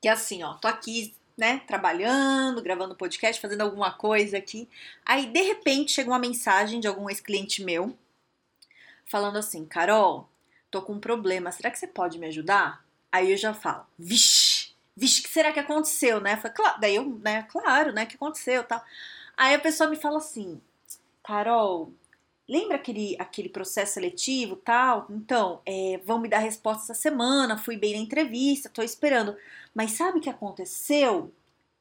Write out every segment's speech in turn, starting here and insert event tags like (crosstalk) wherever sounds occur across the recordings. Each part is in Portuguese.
que é assim, ó, tô aqui, né, trabalhando, gravando podcast, fazendo alguma coisa aqui. Aí, de repente, chega uma mensagem de algum ex-cliente meu falando assim: Carol, tô com um problema, será que você pode me ajudar? Aí eu já falo: vixe, vixe, que será que aconteceu, né? Falei, claro, daí eu, né, claro, né, que aconteceu tal. Aí a pessoa me fala assim: Carol, lembra aquele, aquele processo seletivo tal? Então, é, vão me dar resposta essa semana, fui bem na entrevista, tô esperando. Mas sabe o que aconteceu?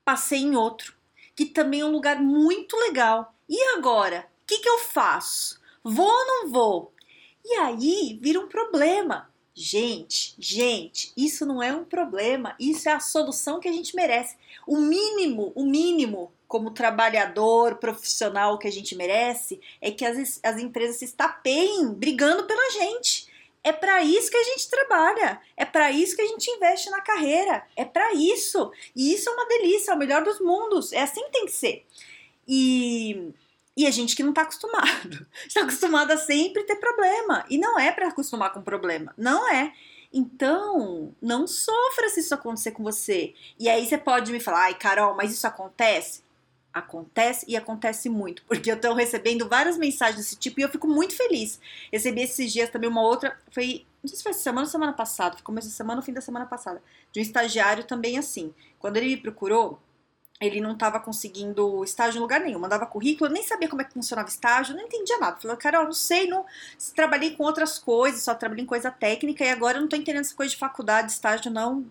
Passei em outro, que também é um lugar muito legal. E agora? O que, que eu faço? Vou ou não vou? E aí vira um problema. Gente, gente, isso não é um problema, isso é a solução que a gente merece. O mínimo, o mínimo como trabalhador profissional que a gente merece é que as, as empresas se estapeiem brigando pela gente. É para isso que a gente trabalha, é para isso que a gente investe na carreira, é para isso. E isso é uma delícia, é o melhor dos mundos, é assim que tem que ser. E, e a gente que não está acostumado, (laughs) está acostumado a sempre ter problema. E não é para acostumar com problema, não é. Então, não sofra se isso acontecer com você. E aí você pode me falar, ai, Carol, mas isso acontece? Acontece e acontece muito, porque eu estou recebendo várias mensagens desse tipo e eu fico muito feliz. Recebi esses dias também uma outra, foi, não sei se foi semana ou semana passada, foi começo da semana ou fim da semana passada, de um estagiário também assim. Quando ele me procurou, ele não estava conseguindo estágio em lugar nenhum, mandava currículo, nem sabia como é que funcionava estágio, não entendia nada. Falou, Carol, não sei, não trabalhei com outras coisas, só trabalhei em coisa técnica e agora eu não estou entendendo essa coisa de faculdade, estágio, não,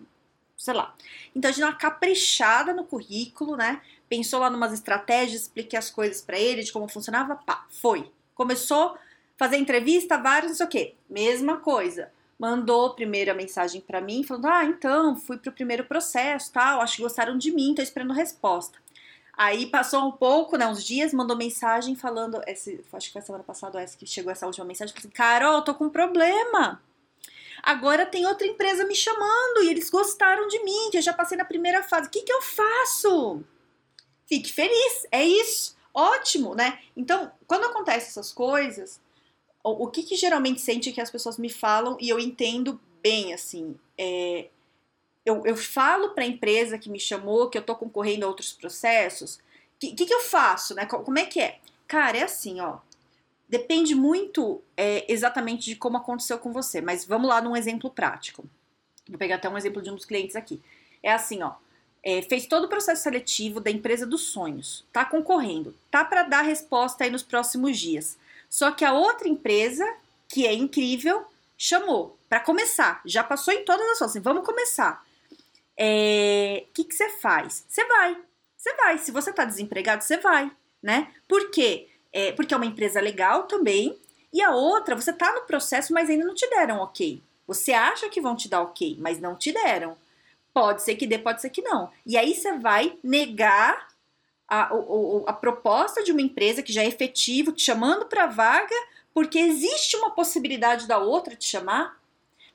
sei lá. Então a gente deu uma caprichada no currículo, né? Pensou lá numas estratégias, expliquei as coisas para ele, de como funcionava, pá, foi. Começou a fazer entrevista, vários, não sei o quê. Mesma coisa. Mandou primeiro a mensagem para mim, falando: Ah, então, fui pro primeiro processo, tal, acho que gostaram de mim, tô esperando resposta. Aí passou um pouco, né, uns dias, mandou mensagem falando, esse, acho que foi semana passada essa que chegou essa última mensagem, falou assim, Carol, tô com um problema. Agora tem outra empresa me chamando e eles gostaram de mim, que eu já passei na primeira fase. O que, que eu faço? Fique feliz, é isso, ótimo, né? Então, quando acontecem essas coisas, o, o que, que geralmente sente que as pessoas me falam e eu entendo bem, assim, é, eu, eu falo para a empresa que me chamou que eu tô concorrendo a outros processos, o que, que, que, eu faço, né? Como é que é? Cara, é assim, ó. Depende muito é, exatamente de como aconteceu com você, mas vamos lá num exemplo prático. Vou pegar até um exemplo de um dos clientes aqui. É assim, ó é, fez todo o processo seletivo da empresa dos sonhos, tá concorrendo, tá para dar resposta aí nos próximos dias. Só que a outra empresa, que é incrível, chamou para começar, já passou em todas as fases, vamos começar. O é, que, que você faz? Você vai, você vai. Se você tá desempregado, você vai, né? Por quê? É, porque é uma empresa legal também, e a outra, você tá no processo, mas ainda não te deram ok. Você acha que vão te dar ok, mas não te deram. Pode ser que dê, pode ser que não. E aí você vai negar a, a, a proposta de uma empresa que já é efetivo, te chamando para vaga, porque existe uma possibilidade da outra te chamar,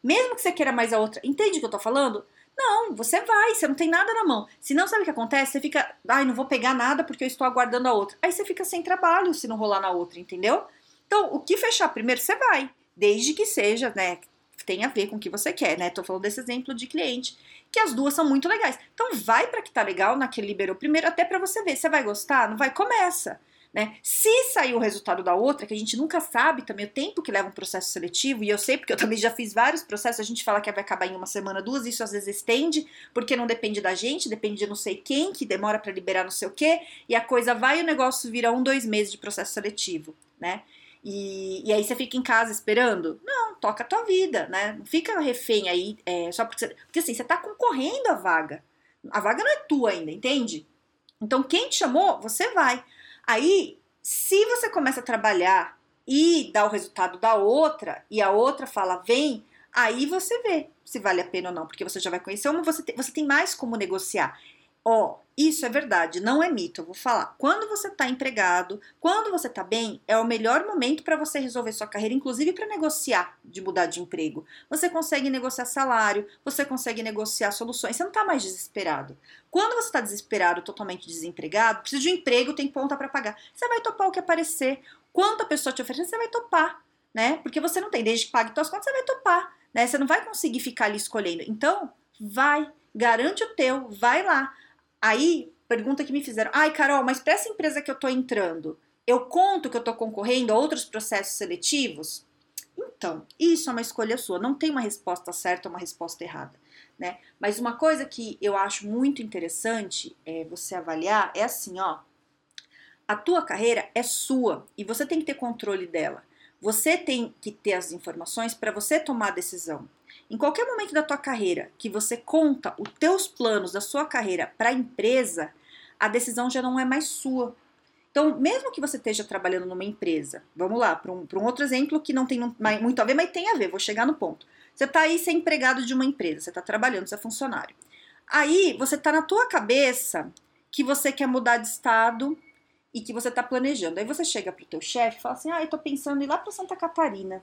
mesmo que você queira mais a outra. Entende o que eu tô falando? Não, você vai, você não tem nada na mão. Se não, sabe o que acontece? Você fica, ai, não vou pegar nada porque eu estou aguardando a outra. Aí você fica sem trabalho se não rolar na outra, entendeu? Então, o que fechar primeiro, você vai. Desde que seja, né, tem a ver com o que você quer, né? Tô falando desse exemplo de cliente, que as duas são muito legais. Então vai para que tá legal na que liberou primeiro, até para você ver, você vai gostar, não vai, começa. Né? Se sair o resultado da outra, que a gente nunca sabe também o tempo que leva um processo seletivo, e eu sei porque eu também já fiz vários processos, a gente fala que vai acabar em uma semana, duas, isso às vezes estende, porque não depende da gente, depende de não sei quem, que demora para liberar não sei o quê, e a coisa vai e o negócio vira um, dois meses de processo seletivo, né? E, e aí você fica em casa esperando? Não, toca a tua vida, né? Não fica refém aí é, só porque você. Porque assim, você tá concorrendo à vaga. A vaga não é tua ainda, entende? Então, quem te chamou, você vai. Aí, se você começa a trabalhar e dá o resultado da outra, e a outra fala, vem, Aí você vê se vale a pena ou não, porque você já vai conhecer uma, você tem, você tem mais como negociar. Ó, isso é verdade, não é mito, eu vou falar. Quando você está empregado, quando você está bem, é o melhor momento para você resolver sua carreira, inclusive para negociar de mudar de emprego. Você consegue negociar salário, você consegue negociar soluções, você não está mais desesperado. Quando você está desesperado, totalmente desempregado, precisa de um emprego, tem conta para pagar. Você vai topar o que aparecer. Quanto a pessoa te oferecer, você vai topar, né? Porque você não tem, desde que pague suas contas, você vai topar, né? Você não vai conseguir ficar ali escolhendo. Então, vai, garante o teu, vai lá. Aí, pergunta que me fizeram: ai, Carol, mas para essa empresa que eu tô entrando, eu conto que eu tô concorrendo a outros processos seletivos? Então, isso é uma escolha sua, não tem uma resposta certa ou uma resposta errada. Né? Mas uma coisa que eu acho muito interessante é você avaliar é assim, ó. A tua carreira é sua e você tem que ter controle dela. Você tem que ter as informações para você tomar a decisão. Em qualquer momento da tua carreira que você conta os teus planos da sua carreira para a empresa, a decisão já não é mais sua. Então, mesmo que você esteja trabalhando numa empresa, vamos lá, para um, um, outro exemplo que não tem muito a ver, mas tem a ver, vou chegar no ponto. Você está aí ser empregado de uma empresa, você está trabalhando, você é funcionário. Aí, você está na tua cabeça que você quer mudar de estado e que você está planejando. Aí você chega para o teu chefe e fala assim, ah, eu estou pensando em ir lá para Santa Catarina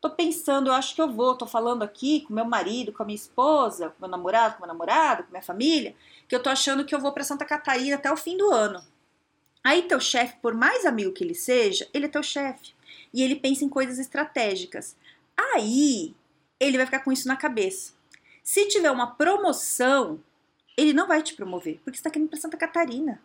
tô pensando, eu acho que eu vou, tô falando aqui com meu marido, com a minha esposa, com meu namorado, com meu namorado, com minha família, que eu tô achando que eu vou para Santa Catarina até o fim do ano. Aí teu chefe, por mais amigo que ele seja, ele é teu chefe. E ele pensa em coisas estratégicas. Aí ele vai ficar com isso na cabeça. Se tiver uma promoção, ele não vai te promover, porque você está querendo para Santa Catarina.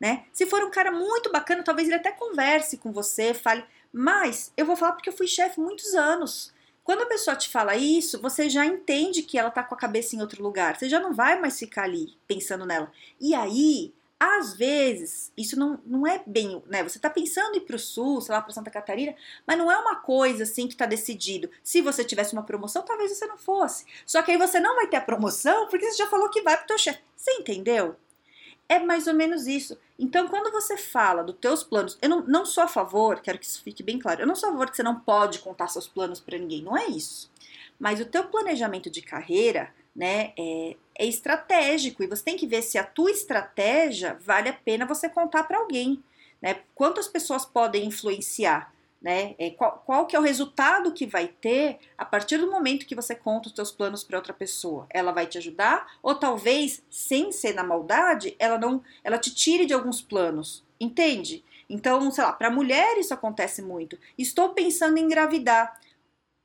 Né? Se for um cara muito bacana, talvez ele até converse com você, fale, mas eu vou falar porque eu fui chefe muitos anos. Quando a pessoa te fala isso, você já entende que ela tá com a cabeça em outro lugar. Você já não vai mais ficar ali pensando nela. E aí, às vezes, isso não, não é bem, né? Você tá pensando em ir pro sul, sei lá, para Santa Catarina, mas não é uma coisa assim que tá decidido. Se você tivesse uma promoção, talvez você não fosse. Só que aí você não vai ter a promoção porque você já falou que vai pro teu chefe. Você entendeu? É mais ou menos isso. Então, quando você fala dos teus planos, eu não, não sou a favor, quero que isso fique bem claro, eu não sou a favor que você não pode contar seus planos para ninguém, não é isso. Mas o teu planejamento de carreira, né, é, é estratégico e você tem que ver se a tua estratégia vale a pena você contar para alguém, né? Quantas pessoas podem influenciar? Né? É, qual, qual que é o resultado que vai ter a partir do momento que você conta os seus planos para outra pessoa? Ela vai te ajudar ou talvez, sem ser na maldade, ela não, ela te tire de alguns planos, entende? Então, sei lá, para mulher isso acontece muito. Estou pensando em engravidar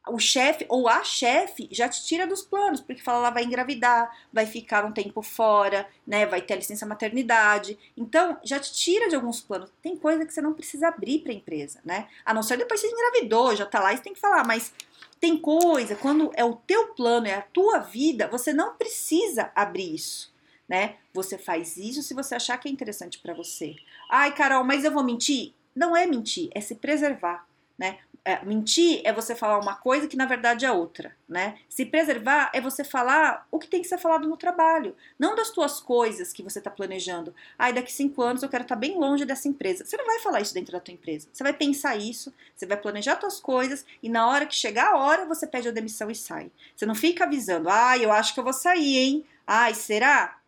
o chefe ou a chefe já te tira dos planos, porque fala ela vai engravidar, vai ficar um tempo fora, né, vai ter a licença maternidade. Então, já te tira de alguns planos. Tem coisa que você não precisa abrir para a empresa, né? A não ser depois que você engravidou, já tá lá e você tem que falar, mas tem coisa, quando é o teu plano, é a tua vida, você não precisa abrir isso, né? Você faz isso se você achar que é interessante para você. Ai, Carol, mas eu vou mentir? Não é mentir, é se preservar, né? É, mentir é você falar uma coisa que na verdade é outra, né? Se preservar é você falar o que tem que ser falado no trabalho, não das tuas coisas que você está planejando. Ai, daqui cinco anos eu quero estar tá bem longe dessa empresa. Você não vai falar isso dentro da tua empresa. Você vai pensar isso, você vai planejar tuas coisas e na hora que chegar a hora você pede a demissão e sai. Você não fica avisando, ai, eu acho que eu vou sair, hein? Ai, será?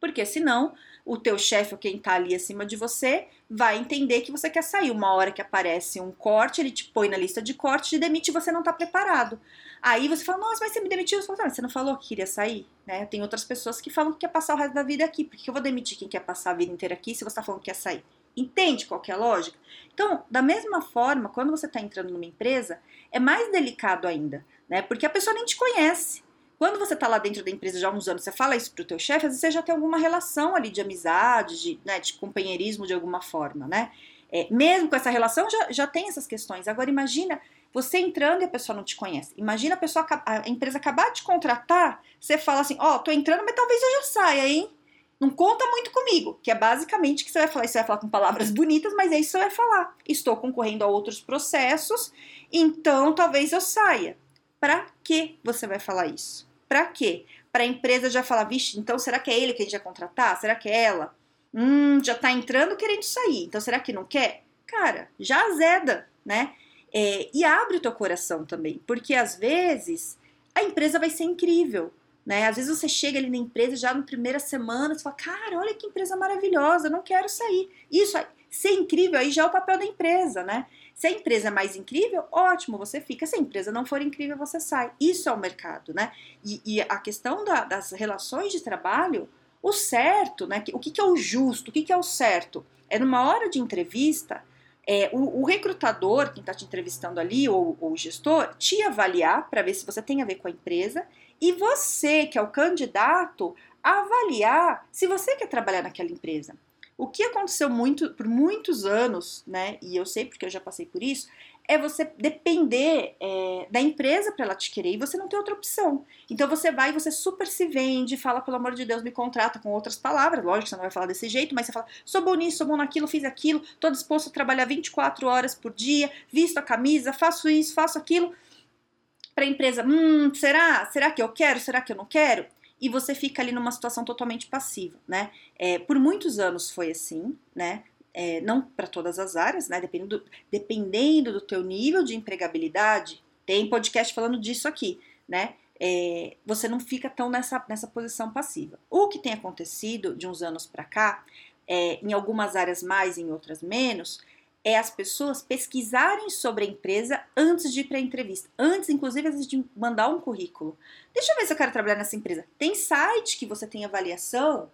Porque senão o teu chefe ou quem tá ali acima de você vai entender que você quer sair. Uma hora que aparece um corte, ele te põe na lista de corte, te demite e você não tá preparado. Aí você fala, nossa, mas você me demitiu? Você, fala, ah, você não falou que queria sair? Né? Tem outras pessoas que falam que quer passar o resto da vida aqui. Por que eu vou demitir quem quer passar a vida inteira aqui se você tá falando que quer sair? Entende qual é a lógica? Então, da mesma forma, quando você está entrando numa empresa, é mais delicado ainda, né? Porque a pessoa nem te conhece. Quando você está lá dentro da empresa já há uns anos, você fala isso para o teu chefe, às vezes você já tem alguma relação ali de amizade, de, né, de companheirismo de alguma forma, né? É, mesmo com essa relação, já, já tem essas questões. Agora, imagina você entrando e a pessoa não te conhece. Imagina a pessoa, a empresa acabar de contratar, você fala assim, ó, oh, tô entrando, mas talvez eu já saia, hein? Não conta muito comigo, que é basicamente que você vai falar. Você vai falar com palavras bonitas, mas é isso que você vai falar. Estou concorrendo a outros processos, então talvez eu saia. Para que você vai falar isso? Para quê? Para a empresa já falar, vixe, então será que é ele que a gente vai contratar? Será que é ela? Hum, já tá entrando querendo sair, então será que não quer? Cara, já azeda, né? É, e abre o teu coração também, porque às vezes a empresa vai ser incrível, né? Às vezes você chega ali na empresa já na primeira semana, você fala, cara, olha que empresa maravilhosa, não quero sair. Isso, ser incrível aí já é o papel da empresa, né? Se a empresa é mais incrível, ótimo, você fica. Se a empresa não for incrível, você sai. Isso é o mercado, né? E, e a questão da, das relações de trabalho, o certo, né? O que, que é o justo, o que, que é o certo? É numa hora de entrevista, é, o, o, recrutador, quem está te entrevistando ali, ou, ou o gestor, te avaliar para ver se você tem a ver com a empresa, e você, que é o candidato, avaliar se você quer trabalhar naquela empresa. O que aconteceu muito por muitos anos, né? E eu sei porque eu já passei por isso, é você depender é, da empresa para ela te querer e você não tem outra opção. Então você vai e você super se vende, fala, pelo amor de Deus, me contrata com outras palavras. Lógico você não vai falar desse jeito, mas você fala, sou bom nisso, sou bom naquilo, fiz aquilo, tô disposto a trabalhar 24 horas por dia, visto a camisa, faço isso, faço aquilo. Para a empresa, hum, será? Será que eu quero? Será que eu não quero? E você fica ali numa situação totalmente passiva, né? É, por muitos anos foi assim, né? É, não para todas as áreas, né? Dependendo do, dependendo do teu nível de empregabilidade, tem podcast falando disso aqui, né? É, você não fica tão nessa, nessa posição passiva. O que tem acontecido de uns anos para cá, é, em algumas áreas mais, em outras menos, é as pessoas pesquisarem sobre a empresa antes de ir para a entrevista, antes, inclusive, antes de mandar um currículo. Deixa eu ver se eu quero trabalhar nessa empresa. Tem site que você tem avaliação,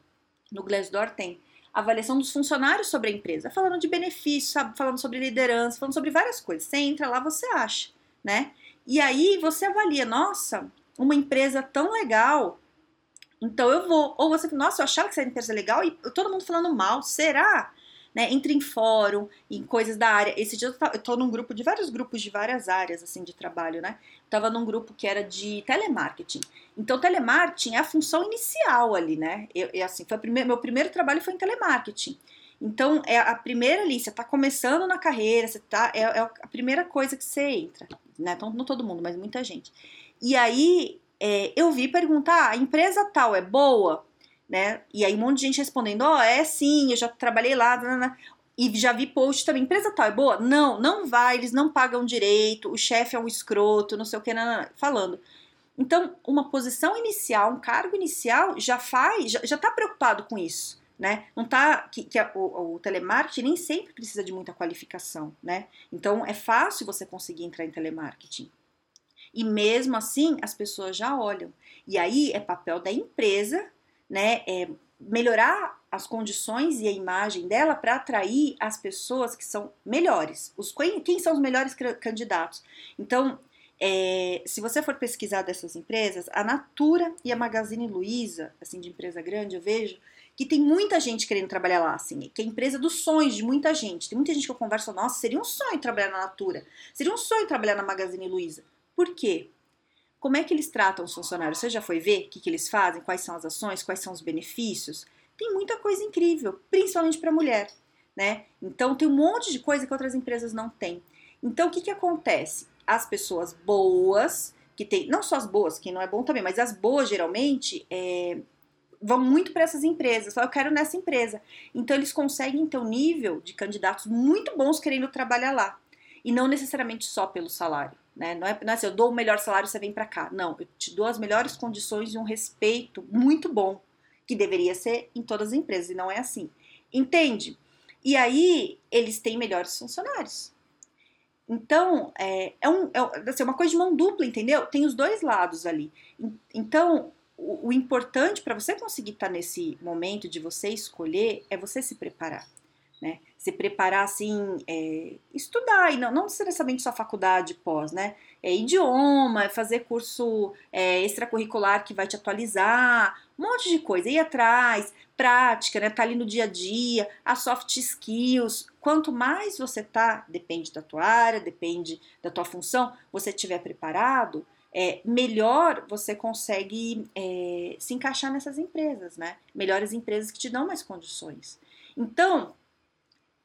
no Glassdoor tem avaliação dos funcionários sobre a empresa, falando de benefícios, falando sobre liderança, falando sobre várias coisas. Você entra lá, você acha, né? E aí você avalia, nossa, uma empresa tão legal, então eu vou. Ou você, nossa, eu achava que essa empresa é legal e todo mundo falando mal, será? Né? Entra em fórum, em coisas da área. Esse dia eu tô num grupo de vários grupos de várias áreas, assim, de trabalho, né? Eu tava num grupo que era de telemarketing. Então, telemarketing é a função inicial ali, né? Eu, eu assim, foi primeiro, meu primeiro trabalho foi em telemarketing. Então, é a primeira ali, você tá começando na carreira, você tá, é, é a primeira coisa que você entra, né? Então, não todo mundo, mas muita gente. E aí, é, eu vi perguntar, ah, a empresa tal é boa? Né? E aí um monte de gente respondendo, ó, oh, é sim, eu já trabalhei lá, e já vi post também, empresa tal é boa? Não, não vai, eles não pagam direito, o chefe é um escroto, não sei o que, falando. Então, uma posição inicial, um cargo inicial, já faz, já, já tá preocupado com isso. Né? Não tá que, que a, o, o, telemarketing nem sempre precisa de muita qualificação, né? Então é fácil você conseguir entrar em telemarketing. E mesmo assim, as pessoas já olham. E aí é papel da empresa né, é, melhorar as condições e a imagem dela para atrair as pessoas que são melhores. Os, quem são os melhores candidatos? Então, é, se você for pesquisar dessas empresas, a Natura e a Magazine Luiza, assim, de empresa grande, eu vejo que tem muita gente querendo trabalhar lá, assim, que é a empresa dos sonhos de muita gente. Tem muita gente que eu converso, nossa, seria um sonho trabalhar na Natura, seria um sonho trabalhar na Magazine Luiza. Por quê? Como é que eles tratam os funcionários? Você já foi ver o que, que eles fazem? Quais são as ações? Quais são os benefícios? Tem muita coisa incrível, principalmente para mulher, né? Então tem um monte de coisa que outras empresas não têm. Então o que, que acontece? As pessoas boas, que tem, não só as boas, que não é bom também, mas as boas geralmente é, vão muito para essas empresas. Eu quero nessa empresa. Então eles conseguem ter um nível de candidatos muito bons querendo trabalhar lá. E não necessariamente só pelo salário. Né? Não, é, não é assim, eu dou o melhor salário, você vem para cá. Não, eu te dou as melhores condições e um respeito muito bom, que deveria ser em todas as empresas, e não é assim. Entende? E aí, eles têm melhores funcionários. Então, é, é, um, é assim, uma coisa de mão dupla, entendeu? Tem os dois lados ali. Então, o, o importante para você conseguir estar tá nesse momento de você escolher é você se preparar né? Se preparar assim, é, estudar, e não, não necessariamente só faculdade pós, né? É idioma, é fazer curso é, extracurricular que vai te atualizar, um monte de coisa, ir atrás, prática, né? Tá ali no dia a dia, as soft skills. Quanto mais você tá, depende da tua área, depende da tua função, você estiver preparado, é, melhor você consegue é, se encaixar nessas empresas, né? Melhores empresas que te dão mais condições. Então,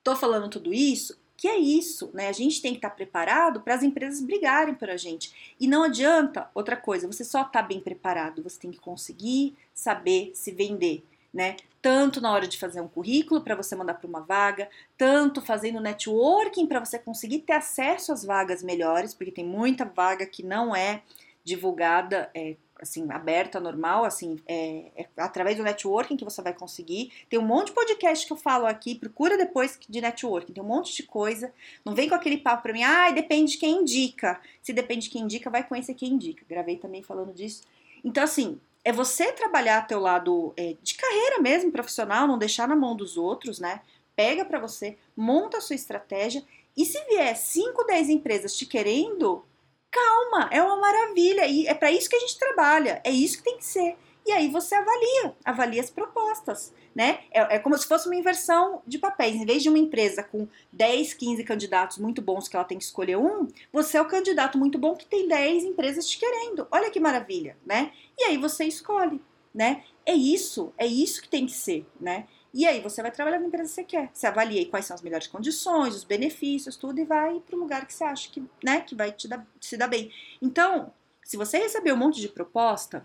Tô falando tudo isso, que é isso, né? A gente tem que estar tá preparado para as empresas brigarem por a gente. E não adianta outra coisa, você só tá bem preparado, você tem que conseguir saber se vender. né? Tanto na hora de fazer um currículo para você mandar para uma vaga, tanto fazendo networking para você conseguir ter acesso às vagas melhores, porque tem muita vaga que não é divulgada é, assim, aberta, normal, assim, é, é, através do networking que você vai conseguir. Tem um monte de podcast que eu falo aqui, procura depois de networking, tem um monte de coisa. Não vem com aquele papo pra mim, ah, depende de quem indica. Se depende de quem indica, vai conhecer quem indica. Gravei também falando disso. Então, assim, é você trabalhar teu lado é, de carreira mesmo, profissional, não deixar na mão dos outros, né? Pega para você, monta a sua estratégia e se vier 5, 10 empresas te querendo, Calma, é uma maravilha e é para isso que a gente trabalha, é isso que tem que ser. E aí você avalia, avalia as propostas, né? É, é, como se fosse uma inversão de papéis. Em vez de uma empresa com 10, 15 candidatos muito bons que ela tem que escolher um, você é o candidato muito bom que tem 10 empresas te querendo. Olha que maravilha, né? E aí você escolhe, né? É isso, é isso que tem que ser, né? E aí você vai trabalhar na empresa que você quer. Você avalia quais são as melhores condições, os benefícios, tudo, e vai para o lugar que você acha que, né, que vai te dar, se dar bem. Então, se você receber um monte de proposta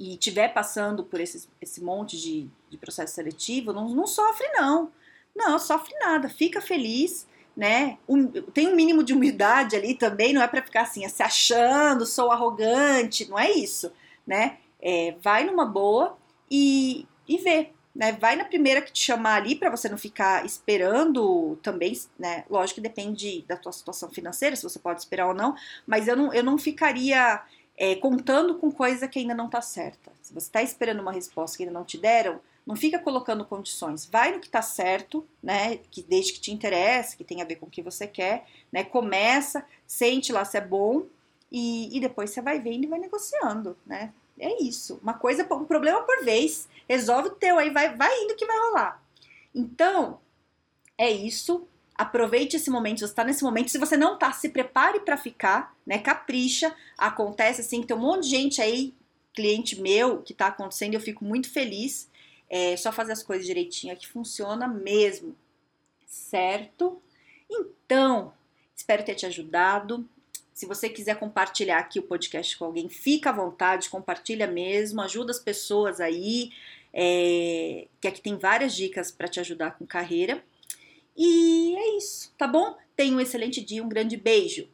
e estiver passando por esse, esse monte de, de processo seletivo, não, não sofre, não. Não, sofre nada. Fica feliz, né? Um, tem um mínimo de humildade ali também, não é para ficar assim, se achando, sou arrogante, não é isso, né? É, vai numa boa e, e vê né? Vai na primeira que te chamar ali para você não ficar esperando também, né? Lógico que depende da tua situação financeira, se você pode esperar ou não, mas eu não, eu não ficaria é, contando com coisa que ainda não tá certa. Se você está esperando uma resposta que ainda não te deram, não fica colocando condições. Vai no que tá certo, né? Que desde que te interessa, que tem a ver com o que você quer, né? Começa, sente lá se é bom e, e depois você vai vendo e vai negociando, né? É isso. Uma coisa, um problema por vez. Resolve o teu aí, vai, vai indo que vai rolar. Então, é isso. Aproveite esse momento, você está nesse momento. Se você não tá, se prepare para ficar, né? Capricha. Acontece assim, tem um monte de gente aí, cliente meu, que tá acontecendo, eu fico muito feliz. É só fazer as coisas direitinho que funciona mesmo. Certo? Então, espero ter te ajudado. Se você quiser compartilhar aqui o podcast com alguém, fica à vontade, compartilha mesmo, ajuda as pessoas aí, é, que aqui tem várias dicas para te ajudar com carreira. E é isso, tá bom? Tenha um excelente dia, um grande beijo.